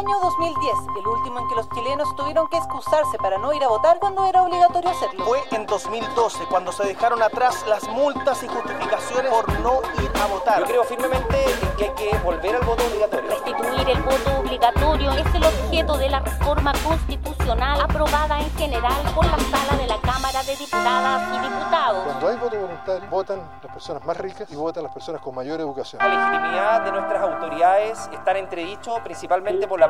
Año 2010, el último en que los chilenos tuvieron que excusarse para no ir a votar cuando era obligatorio hacerlo. Fue en 2012 cuando se dejaron atrás las multas y justificaciones por no ir a votar. Yo creo firmemente que hay que volver al voto obligatorio. Restituir el voto obligatorio es el objeto de la reforma constitucional aprobada en general por la sala de la Cámara de Diputadas y Diputados. Cuando hay voto voluntario, votan las personas más ricas y votan las personas con mayor educación. La legitimidad de nuestras autoridades está en entredicho principalmente por la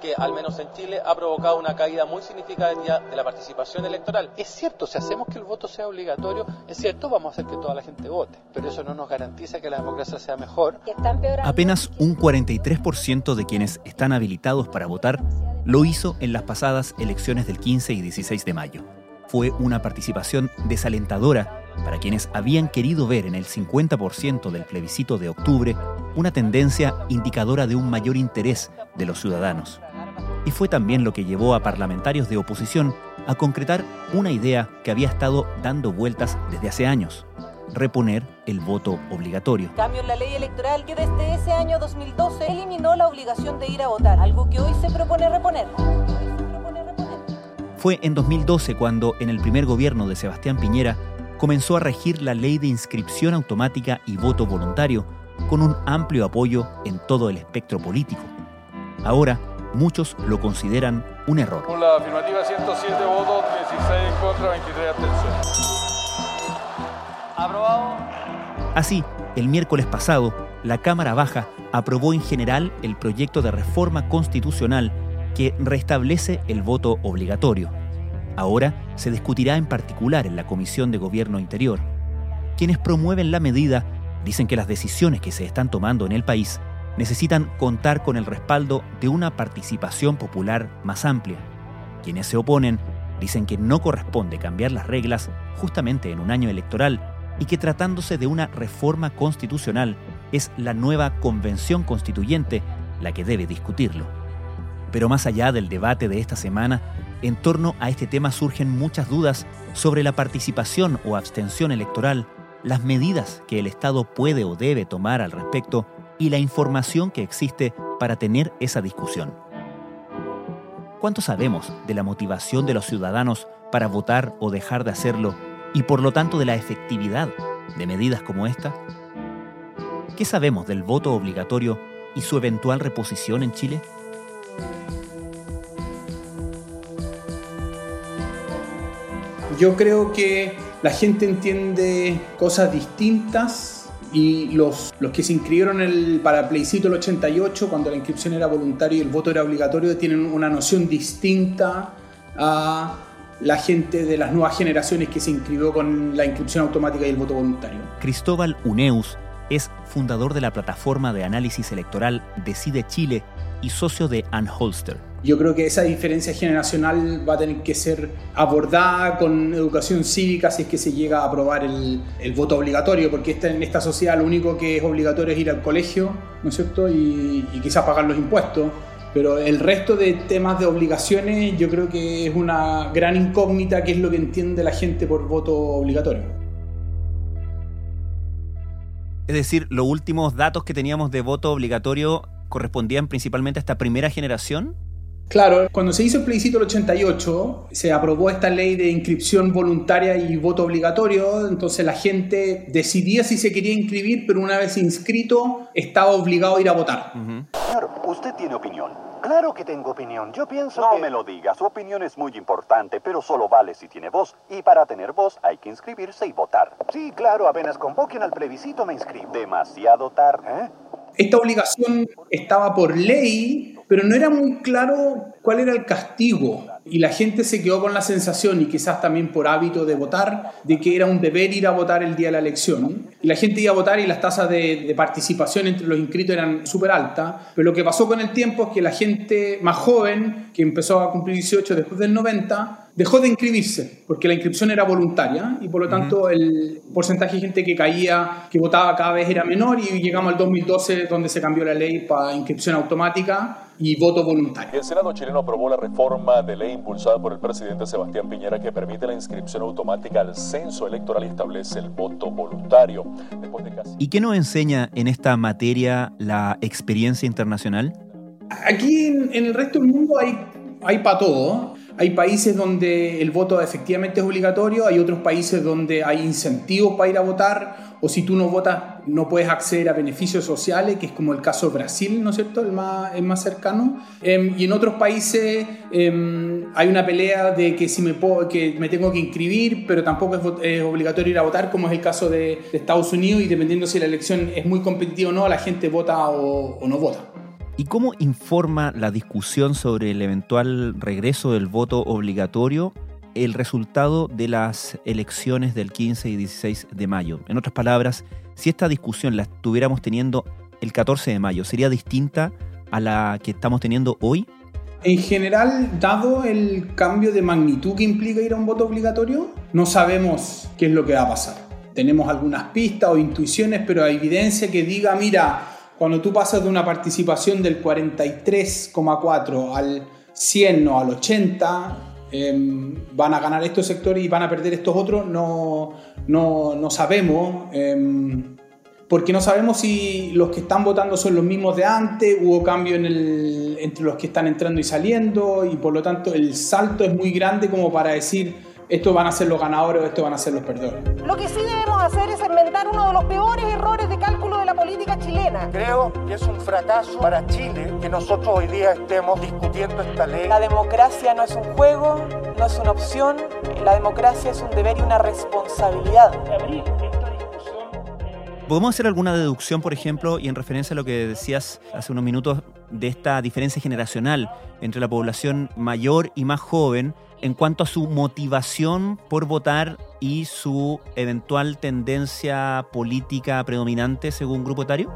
Que, al menos en Chile, ha provocado una caída muy significativa de la participación electoral. Es cierto, si hacemos que el voto sea obligatorio, es cierto, vamos a hacer que toda la gente vote, pero eso no nos garantiza que la democracia sea mejor. Apenas un 43% de quienes están habilitados para votar lo hizo en las pasadas elecciones del 15 y 16 de mayo. Fue una participación desalentadora para quienes habían querido ver en el 50% del plebiscito de octubre una tendencia indicadora de un mayor interés de los ciudadanos. Y fue también lo que llevó a parlamentarios de oposición a concretar una idea que había estado dando vueltas desde hace años, reponer el voto obligatorio. Cambio en la ley electoral que desde ese año 2012 eliminó la obligación de ir a votar, algo que hoy se propone reponer. Fue en 2012 cuando, en el primer gobierno de Sebastián Piñera, comenzó a regir la ley de inscripción automática y voto voluntario, con un amplio apoyo en todo el espectro político. Ahora, muchos lo consideran un error. Con la afirmativa 107 votos, 16 en contra, 23 abstenciones. Aprobado. Así, el miércoles pasado, la Cámara Baja aprobó en general el proyecto de reforma constitucional que restablece el voto obligatorio. Ahora se discutirá en particular en la Comisión de Gobierno Interior. Quienes promueven la medida dicen que las decisiones que se están tomando en el país necesitan contar con el respaldo de una participación popular más amplia. Quienes se oponen dicen que no corresponde cambiar las reglas justamente en un año electoral y que tratándose de una reforma constitucional es la nueva convención constituyente la que debe discutirlo. Pero más allá del debate de esta semana, en torno a este tema surgen muchas dudas sobre la participación o abstención electoral, las medidas que el Estado puede o debe tomar al respecto y la información que existe para tener esa discusión. ¿Cuánto sabemos de la motivación de los ciudadanos para votar o dejar de hacerlo y por lo tanto de la efectividad de medidas como esta? ¿Qué sabemos del voto obligatorio y su eventual reposición en Chile? Yo creo que la gente entiende cosas distintas y los, los que se inscribieron el, para el plebiscito del 88, cuando la inscripción era voluntaria y el voto era obligatorio, tienen una noción distinta a la gente de las nuevas generaciones que se inscribió con la inscripción automática y el voto voluntario. Cristóbal Uneus es fundador de la plataforma de análisis electoral Decide Chile y socio de Unholster. Yo creo que esa diferencia generacional va a tener que ser abordada con educación cívica si es que se llega a aprobar el, voto obligatorio, porque esta, en esta sociedad lo único que es obligatorio es ir al colegio, ¿no es cierto? Y, y quizás pagar los impuestos. Pero el resto de temas de obligaciones yo creo que es una gran incógnita que es lo que entiende la gente por voto obligatorio. Es decir, los últimos datos que teníamos de voto obligatorio correspondían principalmente a esta primera generación. Claro, cuando se hizo el plebiscito del 88, se aprobó esta ley de inscripción voluntaria y voto obligatorio, entonces la gente decidía si se quería inscribir, pero una vez inscrito estaba obligado a ir a votar. Uh -huh. Señor, usted tiene opinión. Claro que tengo opinión. Yo pienso no que... me lo diga. Su opinión es muy importante, pero solo vale si tiene voz. Y para tener voz hay que inscribirse y votar. Sí, claro, apenas convoquen al plebiscito me inscribo. Demasiado tarde, ¿eh? Esta obligación estaba por ley, pero no era muy claro cuál era el castigo. Y la gente se quedó con la sensación, y quizás también por hábito de votar, de que era un deber ir a votar el día de la elección. Y la gente iba a votar y las tasas de, de participación entre los inscritos eran súper altas. Pero lo que pasó con el tiempo es que la gente más joven, que empezó a cumplir 18 después del 90, dejó de inscribirse, porque la inscripción era voluntaria y por lo tanto el porcentaje de gente que caía, que votaba cada vez era menor y llegamos al 2012 donde se cambió la ley para inscripción automática y voto voluntario. El Senado chileno aprobó la reforma de ley impulsada por el presidente Sebastián Piñera que permite la inscripción automática al censo electoral y establece el voto voluntario. ¿Y qué nos enseña en esta materia la experiencia internacional? Aquí en, en el resto del mundo hay, hay para todo. Hay países donde el voto efectivamente es obligatorio, hay otros países donde hay incentivos para ir a votar, o si tú no votas no puedes acceder a beneficios sociales, que es como el caso de Brasil, ¿no es cierto?, el más, el más cercano. Em, y en otros países em, hay una pelea de que, si me, puedo, que me tengo que inscribir, pero tampoco es, obligatorio ir a votar, como es el caso de, Estados Unidos, y dependiendo si la elección es muy competitiva o no, la gente vota o no vota. ¿Y cómo informa la discusión sobre el eventual regreso del voto obligatorio el resultado de las elecciones del 15 y 16 de mayo? En otras palabras, si esta discusión la estuviéramos teniendo el 14 de mayo, ¿sería distinta a la que estamos teniendo hoy? En general, dado el cambio de magnitud que implica ir a un voto obligatorio, no sabemos qué es lo que va a pasar. Tenemos algunas pistas o intuiciones, pero hay evidencia que diga, mira, cuando tú pasas de una participación del 43,4 al 100 o al 80, em, van a ganar estos sectores y van a perder estos otros, no, no, no sabemos. Em, porque no sabemos si los que están votando son los mismos de antes, hubo cambio en el, entre los que están entrando y saliendo, y por lo tanto el salto es muy grande como para decir estos van a ser los ganadores o estos van a ser los perdedores. Lo que sí debemos hacer es enmendar uno de los peores errores de cálculo de la política chilena. Creo que es un fracaso para Chile que nosotros hoy día estemos discutiendo esta ley. La democracia no es un juego, no es una opción, la democracia es un deber y una responsabilidad. ¿Podemos hacer alguna deducción, por ejemplo, y en referencia a lo que decías hace unos minutos de esta diferencia generacional entre la población mayor y más joven en cuanto a su motivación por votar y su eventual tendencia política predominante según grupo etario?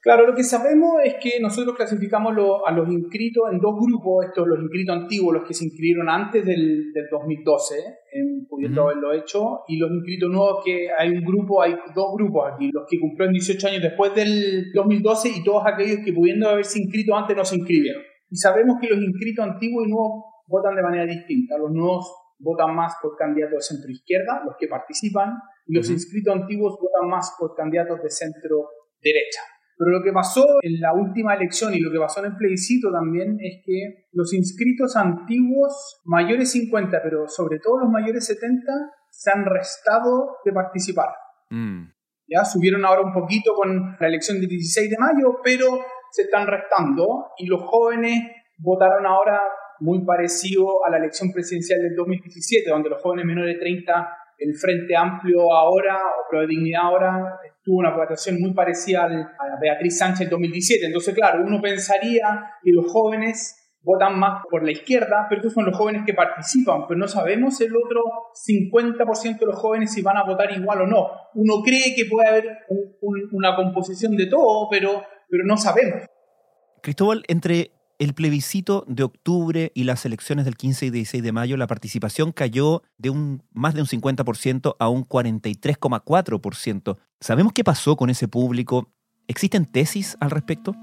Claro, lo que sabemos es que nosotros clasificamos a los inscritos en dos grupos, estos los inscritos antiguos, los que se inscribieron antes del, 2012, en, pudiendo haberlo hecho, y los inscritos nuevos, que hay un grupo, hay dos grupos aquí, los que cumplieron 18 años después del 2012 y todos aquellos que pudiendo haberse inscrito antes no se inscribieron. Y sabemos que los inscritos antiguos y nuevos votan de manera distinta. Los nuevos votan más por candidatos de centro izquierda, los que participan, y los inscritos antiguos votan más por candidatos de centro derecha. Pero lo que pasó en la última elección y lo que pasó en el plebiscito también es que los inscritos antiguos mayores 50, pero sobre todo los mayores 70, se han restado de participar. Mm. Ya subieron ahora un poquito con la elección del 16 de mayo, pero se están restando y los jóvenes votaron ahora muy parecido a la elección presidencial del 2017, donde los jóvenes menores de 30, el Frente Amplio ahora, o Pro Dignidad ahora, tuvo una votación muy parecida a Beatriz Sánchez en 2017. Entonces, claro, uno pensaría que los jóvenes votan más por la izquierda, pero estos son los jóvenes que participan, pero no sabemos el otro 50% de los jóvenes si van a votar igual o no. Uno cree que puede haber una composición de todo, pero pero no sabemos. Cristóbal, entre el plebiscito de octubre y las elecciones del 15 y 16 de mayo, la participación cayó de un más de un 50% a un 43,4%. ¿Sabemos qué pasó con ese público? ¿Existen tesis al respecto?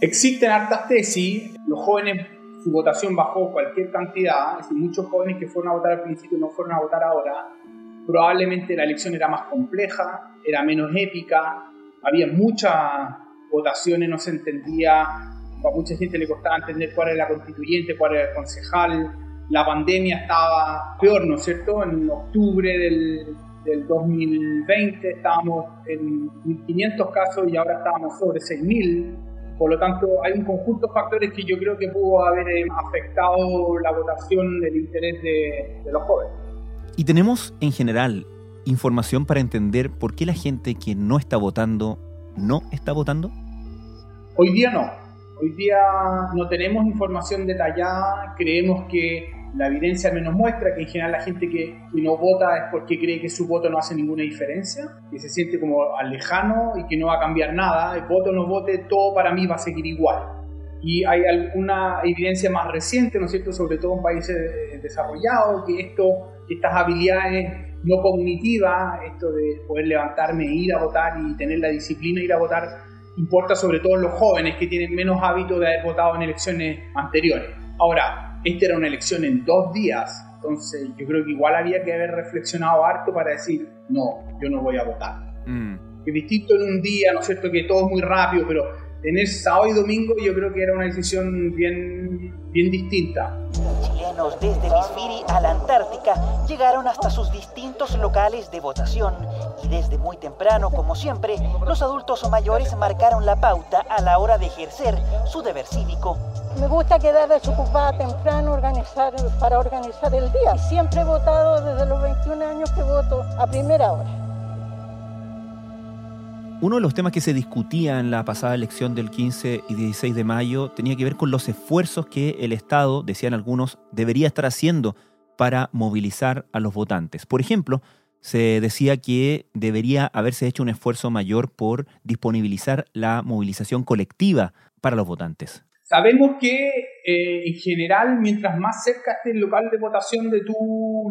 Existen hartas tesis. Los jóvenes, su votación bajó cualquier cantidad. Es decir, muchos jóvenes que fueron a votar al principio no fueron a votar ahora. Probablemente la elección era más compleja, era menos épica, había muchas votaciones, no se entendía, a mucha gente le costaba entender cuál era la constituyente, cuál era el concejal, la pandemia estaba peor, ¿no es cierto? En octubre del, del 2020 estábamos en 1.500 casos y ahora estábamos sobre 6.000. Por lo tanto, hay un conjunto de factores que yo creo que pudo haber eh, afectado la votación del interés de, de los jóvenes. Y tenemos en general información para entender por qué la gente que no está votando no está votando? Hoy día no. Hoy día no tenemos información detallada. Creemos que la evidencia menos muestra que en general la gente que, no vota es porque cree que su voto no hace ninguna diferencia, que se siente como lejano y que no va a cambiar nada. El voto no vote, todo para mí va a seguir igual. Y hay alguna evidencia más reciente, ¿no es cierto?, sobre todo en países desarrollados, que esto, estas habilidades no cognitivas, esto de poder levantarme, e ir a votar y tener la disciplina de ir a votar, importa sobre todo en los jóvenes que tienen menos hábito de haber votado en elecciones anteriores. Ahora, esta era una elección en dos días, entonces yo creo que igual había que haber reflexionado harto para decir, no, yo no voy a votar. Mm. Es distinto en un día, ¿no es cierto?, que todo es muy rápido, pero tener sábado y domingo yo creo que era una decisión bien, bien distinta. Chilenos desde el Isfiri a la Antártica llegaron hasta sus distintos locales de votación y desde muy temprano, como siempre, los adultos o mayores marcaron la pauta a la hora de ejercer su deber cívico. Me gusta quedar desocupada temprano organizar, para organizar el día. Siempre he votado desde los 21 años que voto a primera hora. Uno de los temas que se discutía en la pasada elección del 15 y 16 de mayo tenía que ver con los esfuerzos que el Estado, decían algunos, debería estar haciendo para movilizar a los votantes. Por ejemplo, se decía que debería haberse hecho un esfuerzo mayor por disponibilizar la movilización colectiva para los votantes. Sabemos que eh, en general, mientras más cerca esté el local de votación de tu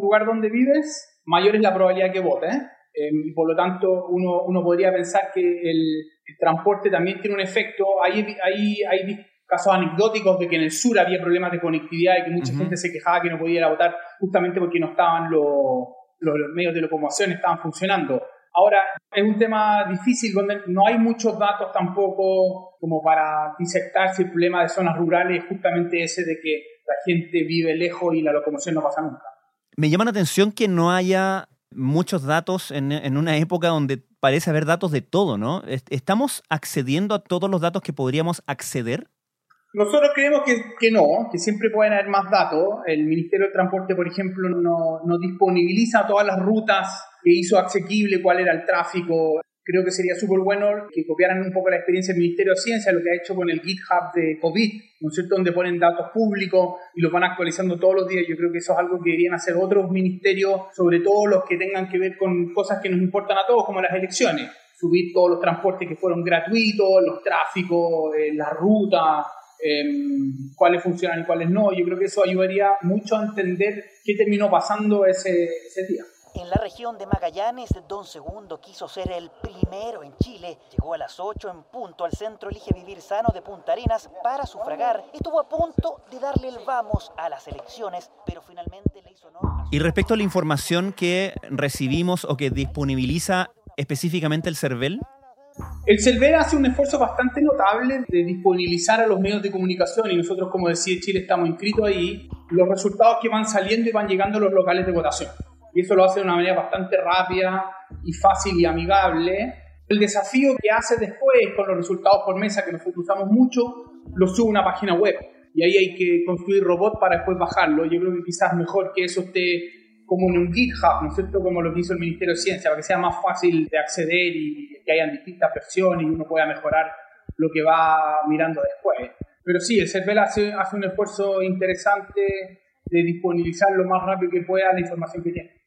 lugar donde vives, mayor es la probabilidad que votes. Em, y por lo tanto uno, uno podría pensar que el, transporte también tiene un efecto. Hay, hay, hay casos anecdóticos de que en el sur había problemas de conectividad y que mucha gente se quejaba que no podía ir a votar justamente porque no estaban los, los, medios de locomoción, estaban funcionando. Ahora, es un tema difícil donde no hay muchos datos tampoco como para disectar si el problema de zonas rurales es justamente ese de que la gente vive lejos y la locomoción no pasa nunca. Me llama la atención que no haya muchos datos en, una época donde parece haber datos de todo, ¿no? ¿Estamos accediendo a todos los datos que podríamos acceder? Nosotros creemos que, no, que siempre pueden haber más datos. El Ministerio de Transporte, por ejemplo, no, no disponibiliza todas las rutas que hizo asequible cuál era el tráfico creo que sería súper bueno que copiaran un poco la experiencia del Ministerio de Ciencia, lo que ha hecho con el GitHub de COVID, ¿no es cierto?, donde ponen datos públicos y los van actualizando todos los días. Yo creo que eso es algo que deberían hacer otros ministerios, sobre todo los que tengan que ver con cosas que nos importan a todos, como las elecciones. Subir todos los transportes que fueron gratuitos, los tráficos, eh, las rutas, em, cuáles funcionan y cuáles no. Yo creo que eso ayudaría mucho a entender qué terminó pasando ese, ese día. En la región de Magallanes, Don Segundo quiso ser el primero en Chile. Llegó a las 8 en punto al centro Elige Vivir Sano de Punta Arenas para sufragar. Estuvo a punto de darle el vamos a las elecciones, pero finalmente le hizo honor. Y respecto a la información que recibimos o que disponibiliza específicamente el CERVEL, el CERVEL hace un esfuerzo bastante notable de disponibilizar a los medios de comunicación y nosotros, como decía Chile, estamos inscritos ahí. Los resultados que van saliendo y van llegando a los locales de votación y eso lo hace de una manera bastante rápida y fácil y amigable. El desafío que hace después con los resultados por mesa, que nosotros usamos mucho, lo sube a una página web y ahí hay que construir robot para después bajarlo. Yo creo que quizás mejor que eso esté como en un GitHub, ¿no es cierto? Como lo que hizo el Ministerio de Ciencia, para que sea más fácil de acceder y que hayan distintas versiones y uno pueda mejorar lo que va mirando después. Pero sí, el CERVEL hace, hace un esfuerzo interesante de disponibilizar lo más rápido que pueda la información que tiene.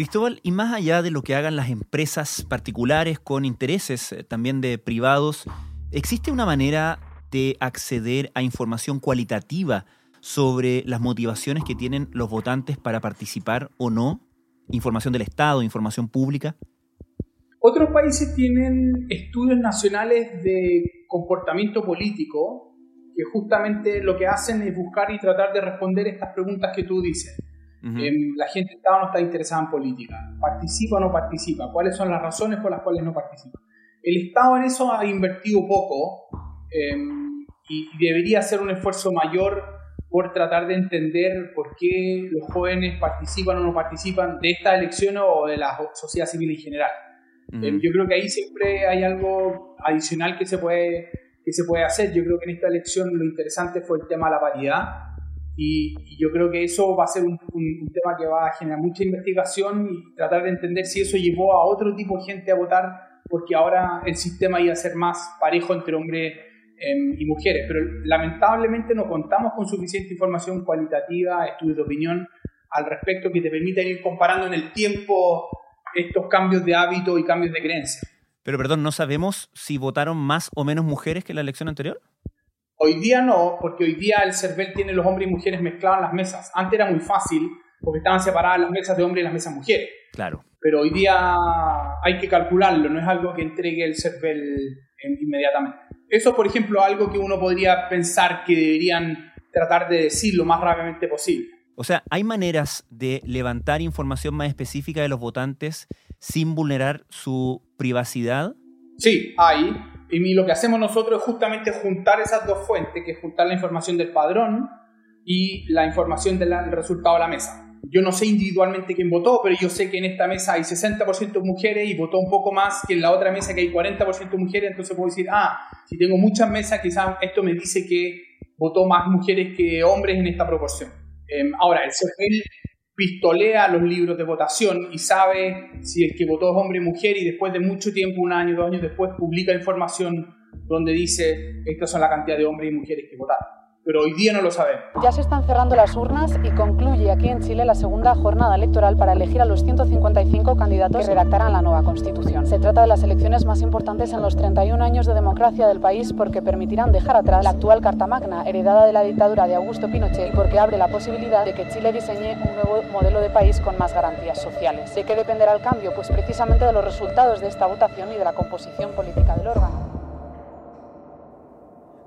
Cristóbal, y más allá de lo que hagan las empresas particulares con intereses eh, también de privados, ¿existe una manera de acceder a información cualitativa sobre las motivaciones que tienen los votantes para participar o no? ¿Información del Estado, información pública? Otros países tienen estudios nacionales de comportamiento político que justamente lo que hacen es buscar y tratar de responder estas preguntas que tú dices. Em, la gente está o no está interesada en política, participa o no participa, cuáles son las razones por las cuales no participa. El Estado en eso ha invertido poco em, y debería hacer un esfuerzo mayor por tratar de entender por qué los jóvenes participan o no participan de esta elección o de la sociedad civil en general. Em, yo creo que ahí siempre hay algo adicional que se puede que se puede hacer. Yo creo que en esta elección lo interesante fue el tema de la paridad y, yo creo que eso va a ser un, tema que va a generar mucha investigación y tratar de entender si eso llevó a otro tipo de gente a votar, porque ahora el sistema iba a ser más parejo entre hombres em, y mujeres. Pero lamentablemente no contamos con suficiente información cualitativa, estudios de opinión al respecto que te permitan ir comparando en el tiempo estos cambios de hábito y cambios de creencia. Pero perdón, ¿no sabemos si votaron más o menos mujeres que la elección anterior? Hoy día no, porque hoy día el CERVEL tiene los hombres y mujeres mezclados en las mesas. Antes era muy fácil, porque estaban separadas las mesas de hombres y las mesas de mujeres. Claro. Pero hoy día hay que calcularlo, no es algo que entregue el CERVEL inmediatamente. Eso, por ejemplo, algo que uno podría pensar que deberían tratar de decir lo más rápidamente posible. O sea, ¿hay maneras de levantar información más específica de los votantes sin vulnerar su privacidad? Sí, hay. Y lo que hacemos nosotros es justamente juntar esas dos fuentes, que es juntar la información del padrón y la información del resultado de la mesa. Yo no sé individualmente quién votó, pero yo sé que en esta mesa hay 60% mujeres y votó un poco más que en la otra mesa que hay 40% mujeres, entonces puedo decir, ah, si tengo muchas mesas, quizás esto me dice que votó más mujeres que hombres en esta proporción. Em, ahora, el CFL pistolea los libros de votación y sabe si el que votó es hombre o mujer y después de mucho tiempo, un año, dos años después, publica información donde dice estas son la cantidad de hombres y mujeres que votaron pero hoy día no lo sabemos. Ya se están cerrando las urnas y concluye aquí en Chile la segunda jornada electoral para elegir a los 155 candidatos que redactarán la nueva constitución. Se trata de las elecciones más importantes en los 31 años de democracia del país porque permitirán dejar atrás la actual Carta Magna, heredada de la dictadura de Augusto Pinochet, y porque abre la posibilidad de que Chile diseñe un nuevo modelo de país con más garantías sociales. ¿De qué dependerá el cambio? Pues precisamente de los resultados de esta votación y de la composición política del órgano.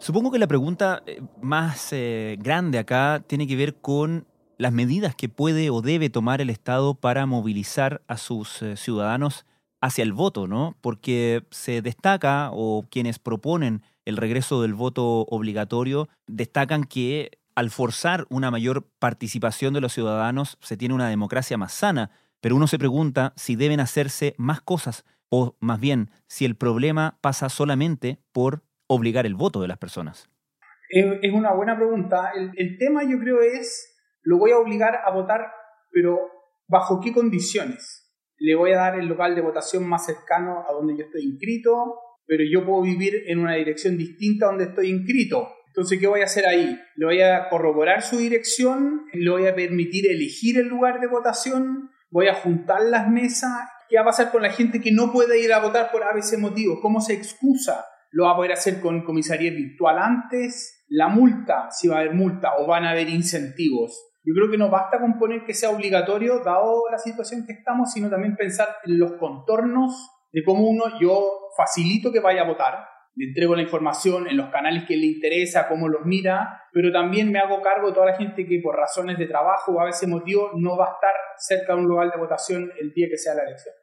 Supongo que la pregunta eh, más eh, grande acá tiene que ver con las medidas que puede o debe tomar el Estado para movilizar a sus eh, ciudadanos hacia el voto, ¿no? Porque se destaca, o quienes proponen el regreso del voto obligatorio, destacan que al forzar una mayor participación de los ciudadanos se tiene una democracia más sana, pero uno se pregunta si deben hacerse más cosas o más bien si el problema pasa solamente por obligar el voto de las personas? Es, una buena pregunta. El, tema yo creo es, lo voy a obligar a votar, pero ¿bajo qué condiciones? Le voy a dar el local de votación más cercano a donde yo estoy inscrito, pero yo puedo vivir en una dirección distinta a donde estoy inscrito. Entonces, ¿qué voy a hacer ahí? Le voy a corroborar su dirección, le voy a permitir elegir el lugar de votación, voy a juntar las mesas. ¿Qué va a pasar con la gente que no puede ir a votar por ABC motivo? ¿Cómo se excusa? Lo va a poder hacer con comisaría virtual antes, la multa, si va a haber multa o van a haber incentivos. Yo creo que no basta con poner que sea obligatorio, dado la situación que estamos, sino también pensar en los contornos de cómo uno, yo facilito que vaya a votar, le entrego la información en los canales que le interesa, cómo los mira, pero también me hago cargo de toda la gente que por razones de trabajo o a veces motivo no va a estar cerca de un lugar de votación el día que sea la elección.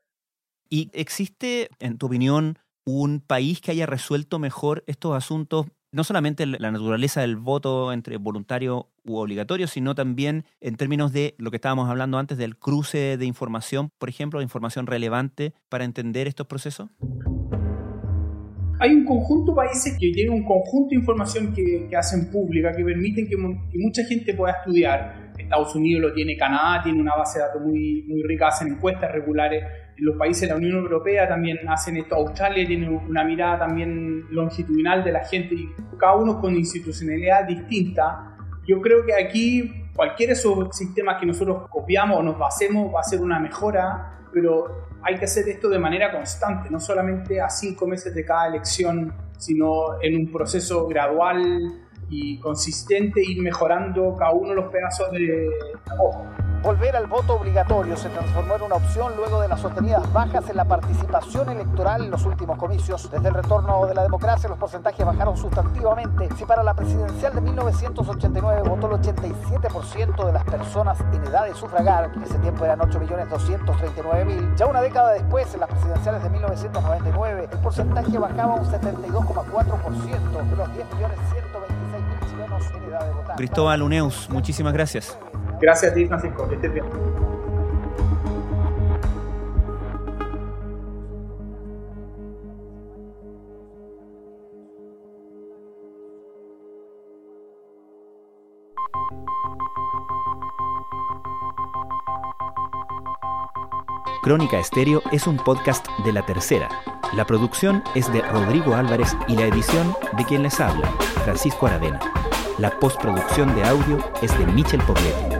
¿Y existe, en tu opinión, un país que haya resuelto mejor estos asuntos, no solamente la naturaleza del voto entre voluntario u obligatorio, sino también en términos de lo que estábamos hablando antes del cruce de información, por ejemplo, de información relevante para entender estos procesos? Hay un conjunto de países que tienen un conjunto de información que, hacen pública, que permiten que, que, mucha gente pueda estudiar. Estados Unidos lo tiene, Canadá tiene una base de datos muy, muy rica, hacen encuestas regulares los países de la Unión Europea también hacen esto. Australia tiene una mirada también longitudinal de la gente y cada uno con institucionalidad distinta. Yo creo que aquí cualquiera de esos sistemas que nosotros copiamos o nos basemos va a ser una mejora, pero hay que hacer esto de manera constante, no solamente a cinco meses de cada elección, sino en un proceso gradual y consistente, ir mejorando cada uno de los pedazos de trabajo. Volver al voto obligatorio se transformó en una opción luego de las sostenidas bajas en la participación electoral en los últimos comicios. Desde el retorno de la democracia los porcentajes bajaron sustantivamente. Si para la presidencial de 1989 votó el 87% de las personas en edad de sufragar, en ese tiempo eran 8.239.000, ya una década después, en las presidenciales de 1999, el porcentaje bajaba un 72,4% de los 10.126.000 chilenos en edad de votar. Cristóbal Uneus, muchísimas gracias. Gracias a Francisco. Bien. Crónica Estéreo es un podcast de la tercera. La producción es de Rodrigo Álvarez y la edición de quien les habla, Francisco Aravena. La postproducción de audio es de Michel Poblete.